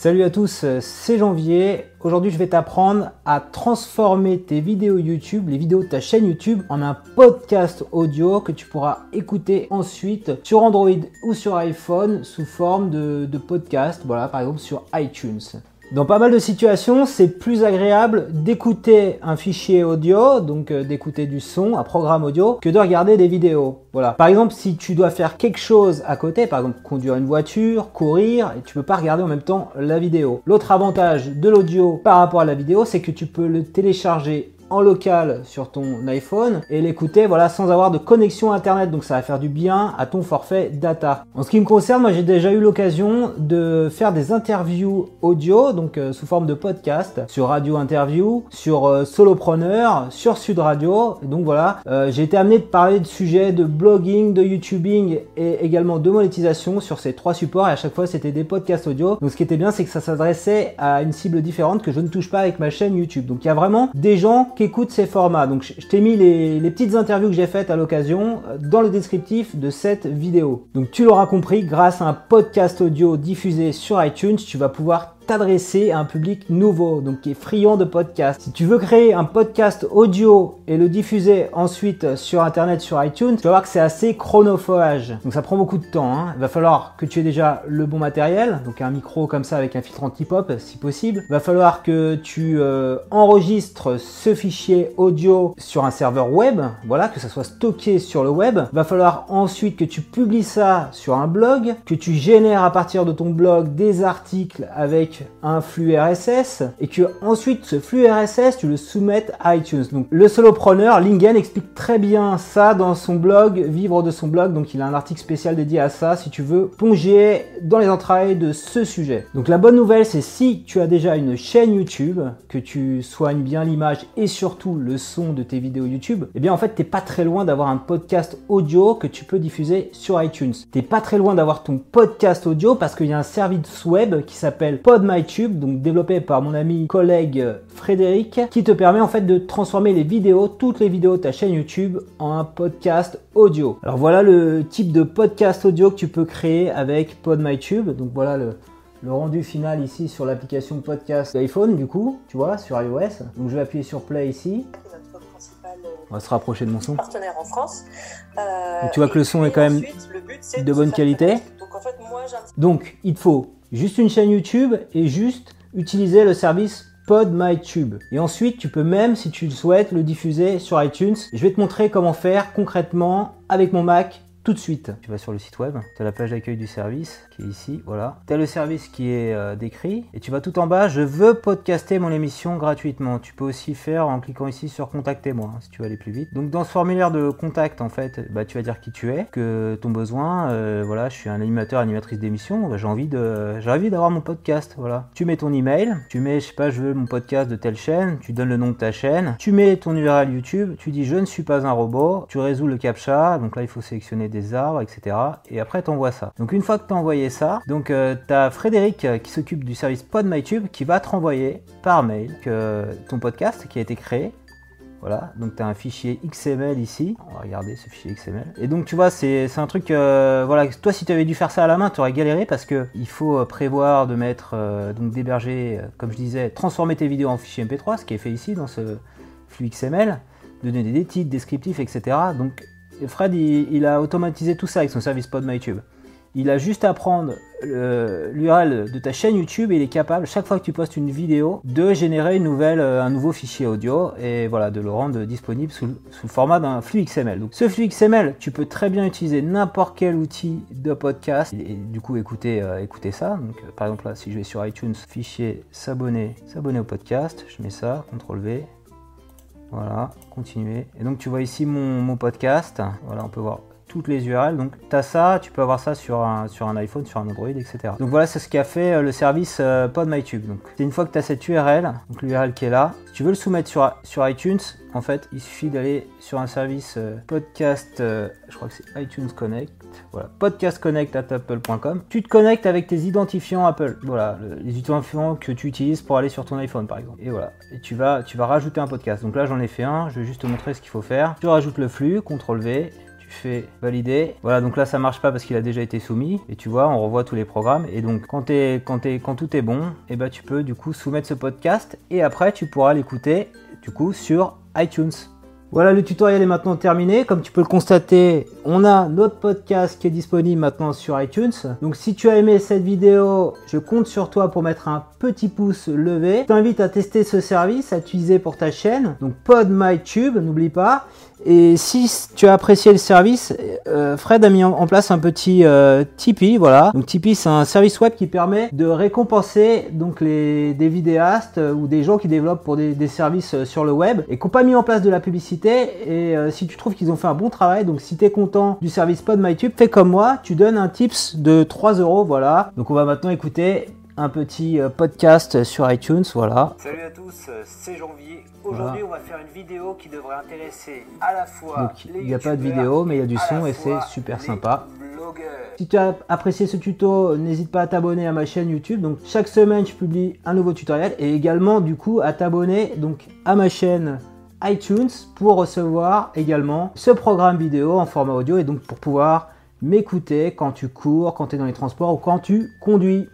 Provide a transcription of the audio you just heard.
Salut à tous, c'est Janvier. Aujourd'hui, je vais t'apprendre à transformer tes vidéos YouTube, les vidéos de ta chaîne YouTube, en un podcast audio que tu pourras écouter ensuite sur Android ou sur iPhone sous forme de, de podcast. Voilà, par exemple sur iTunes. Dans pas mal de situations, c'est plus agréable d'écouter un fichier audio, donc euh, d'écouter du son, un programme audio, que de regarder des vidéos. Voilà. Par exemple, si tu dois faire quelque chose à côté, par exemple conduire une voiture, courir, et tu peux pas regarder en même temps la vidéo. L'autre avantage de l'audio par rapport à la vidéo, c'est que tu peux le télécharger en local sur ton iPhone et l'écouter voilà sans avoir de connexion internet donc ça va faire du bien à ton forfait data. En ce qui me concerne, moi j'ai déjà eu l'occasion de faire des interviews audio donc euh, sous forme de podcast sur Radio Interview, sur euh, Solopreneur, sur Sud Radio. Donc voilà, euh, j'ai été amené de parler de sujets de blogging, de YouTubing et également de monétisation sur ces trois supports et à chaque fois c'était des podcasts audio. Donc ce qui était bien c'est que ça s'adressait à une cible différente que je ne touche pas avec ma chaîne YouTube. Donc il y a vraiment des gens écoute ces formats. Donc je t'ai mis les, petites interviews que j'ai faites à l'occasion euh, dans le descriptif de cette vidéo. Donc tu l'auras compris, grâce à un podcast audio diffusé sur iTunes, tu vas pouvoir t'adresser à un public nouveau, donc qui est friand de podcasts. Si tu veux créer un podcast audio et le diffuser ensuite sur Internet, sur iTunes, tu vas voir que c'est assez chronophage. Donc ça prend beaucoup de temps. Hein. Il va falloir que tu aies déjà le bon matériel, donc un micro comme ça avec un filtre anti-pop si possible. Il va falloir que tu euh, enregistres ce fichier audio sur un serveur web, voilà, que ça soit stocké sur le web. Il va falloir ensuite que tu publies ça sur un blog, que tu génères à partir de ton blog des articles avec un flux RSS et que ensuite ce flux RSS tu le soumettes à iTunes. Donc le solopreneur Lingen explique très bien ça dans son blog, vivre de son blog. Donc il a un article spécial dédié à ça si tu veux plonger dans les entrailles de ce sujet. Donc la bonne nouvelle c'est si tu as déjà une chaîne YouTube, que tu soignes bien l'image et surtout le son de tes vidéos YouTube, eh bien en fait t'es pas très loin d'avoir un podcast audio que tu peux diffuser sur iTunes. T'es pas très loin d'avoir ton podcast audio parce qu'il y a un service web qui s'appelle Pod MyTube, donc développé par mon ami collègue Frédéric, qui te permet en fait de transformer les vidéos, toutes les vidéos de ta chaîne YouTube en un podcast audio. Alors voilà le type de podcast audio que tu peux créer avec PodMyTube. Donc voilà le, rendu final ici sur l'application podcast d'iPhone du coup, tu vois, sur iOS. Donc je vais appuyer sur play ici. On va se rapprocher de mon son. Partenaire en France. Euh, tu vois que le son est quand même de bonne qualité. Donc il te faut juste une chaîne YouTube et juste utiliser le service PodMyTube. Et ensuite, tu peux même, si tu le souhaites, le diffuser sur iTunes. je vais te montrer comment faire concrètement avec mon Mac tout de suite. Tu vas sur le site web, tu as la page d'accueil du service qui est ici, voilà. Tu as le service qui est euh, décrit et tu vas tout en bas, je veux podcaster mon émission gratuitement. Tu peux aussi faire en cliquant ici sur contacter moi hein, si tu veux aller plus vite. Donc dans ce formulaire de contact en fait, bah, tu vas dire qui tu es, que ton besoin, euh, voilà, je suis un animateur, animatrice d'émission, bah, j'ai envie de j'ai envie d'avoir mon podcast, voilà. Tu mets ton email, tu mets je sais pas, je veux mon podcast de telle chaîne, tu donnes le nom de ta chaîne, tu mets ton URL YouTube, tu dis je ne suis pas un robot, tu résous le captcha, donc là il faut sélectionner des arbres, etc. Et après, t'envoies ça. Donc une fois que t'as envoyé ça, donc euh, t'as Frédéric euh, qui s'occupe du service PodMyTube qui va te renvoyer par mail que ton podcast qui a été créé. Voilà, donc tu as un fichier XML ici. On va regarder ce fichier XML. Et donc tu vois, c'est un truc, euh, voilà, toi si tu avais dû faire ça à la main, tu aurais galéré parce que il faut prévoir de mettre, donc d'héberger, comme je disais, transformer tes vidéos en fichier MP3, ce qui est fait ici dans ce flux XML, donner des titres, descriptifs, etc. Donc Fred, il, a automatisé tout ça avec son service PodMyTube. Il a juste à prendre l'URL de ta chaîne YouTube et il est capable, chaque fois que tu postes une vidéo, de générer euh, un nouveau fichier audio et voilà, de le rendre disponible sous, le format d'un flux XML. Ce flux XML, tu peux très bien utiliser n'importe quel outil de podcast et, du coup écouter, euh, ça. Euh, par exemple, là, si je vais sur iTunes, fichier s'abonner, s'abonner au podcast, je mets ça, CTRL V, voilà, continuer. Et donc tu vois ici mon, podcast. Voilà, on peut voir toutes les URL. Donc tu as ça, tu peux avoir ça sur un, iPhone, sur un Android, etc. Donc voilà, c'est ce qui a fait euh, le service euh, PodMyTube. Donc c'est une fois que tu as cette URL, donc l'URL qui est là, si tu veux le soumettre sur, sur iTunes, en fait, il suffit d'aller sur un service euh, podcast, je crois que c'est iTunes Connect, voilà, podcastconnect.apple.com. Tu te connectes avec tes identifiants Apple, voilà, les identifiants que tu utilises pour aller sur ton iPhone par exemple. Et voilà, et tu vas, rajouter un podcast. Donc là, j'en ai fait un, je vais juste te montrer ce qu'il faut faire. Tu rajoutes le flux, CTRL V, tu fais valider. Voilà, donc là ça marche pas parce qu'il a déjà été soumis. Et tu vois, on revoit tous les programmes. Et donc quand, tout est bon, eh ben, tu peux du coup soumettre ce podcast et après tu pourras l'écouter du coup sur iTunes. Voilà, le tutoriel est maintenant terminé. Comme tu peux le constater, on a notre podcast qui est disponible maintenant sur iTunes. Donc si tu as aimé cette vidéo, je compte sur toi pour mettre un petit pouce levé. Je t'invite à tester ce service, à utiliser pour ta chaîne. Donc PodMyTube, n'oublie pas. Et si tu as apprécié le service, euh, Fred a mis en place un petit euh, Tipeee, voilà. Donc Tipeee, c'est un service web qui permet de récompenser donc les des vidéastes euh, ou des gens qui développent pour des, services sur le web et qui n'ont pas mis en place de la publicité. Et si tu trouves qu'ils ont fait un bon travail, donc si tu es content du service PodMyTube, fais comme moi, tu donnes un tips de 3 euros, voilà. Donc on va maintenant écouter un petit podcast sur iTunes, voilà. Salut à tous, c'est Janvier. Aujourd'hui, on va faire une vidéo qui devrait intéresser à la fois Donc, Il n'y a pas de vidéo, mais il y a du son et c'est super sympa. Si tu as apprécié ce tuto, n'hésite pas à t'abonner à ma chaîne YouTube. Donc chaque semaine, je publie un nouveau tutoriel et également du coup à t'abonner donc à ma chaîne iTunes pour recevoir également ce programme vidéo en format audio et donc pour pouvoir m'écouter quand tu cours, quand tu es dans les transports ou quand tu conduis.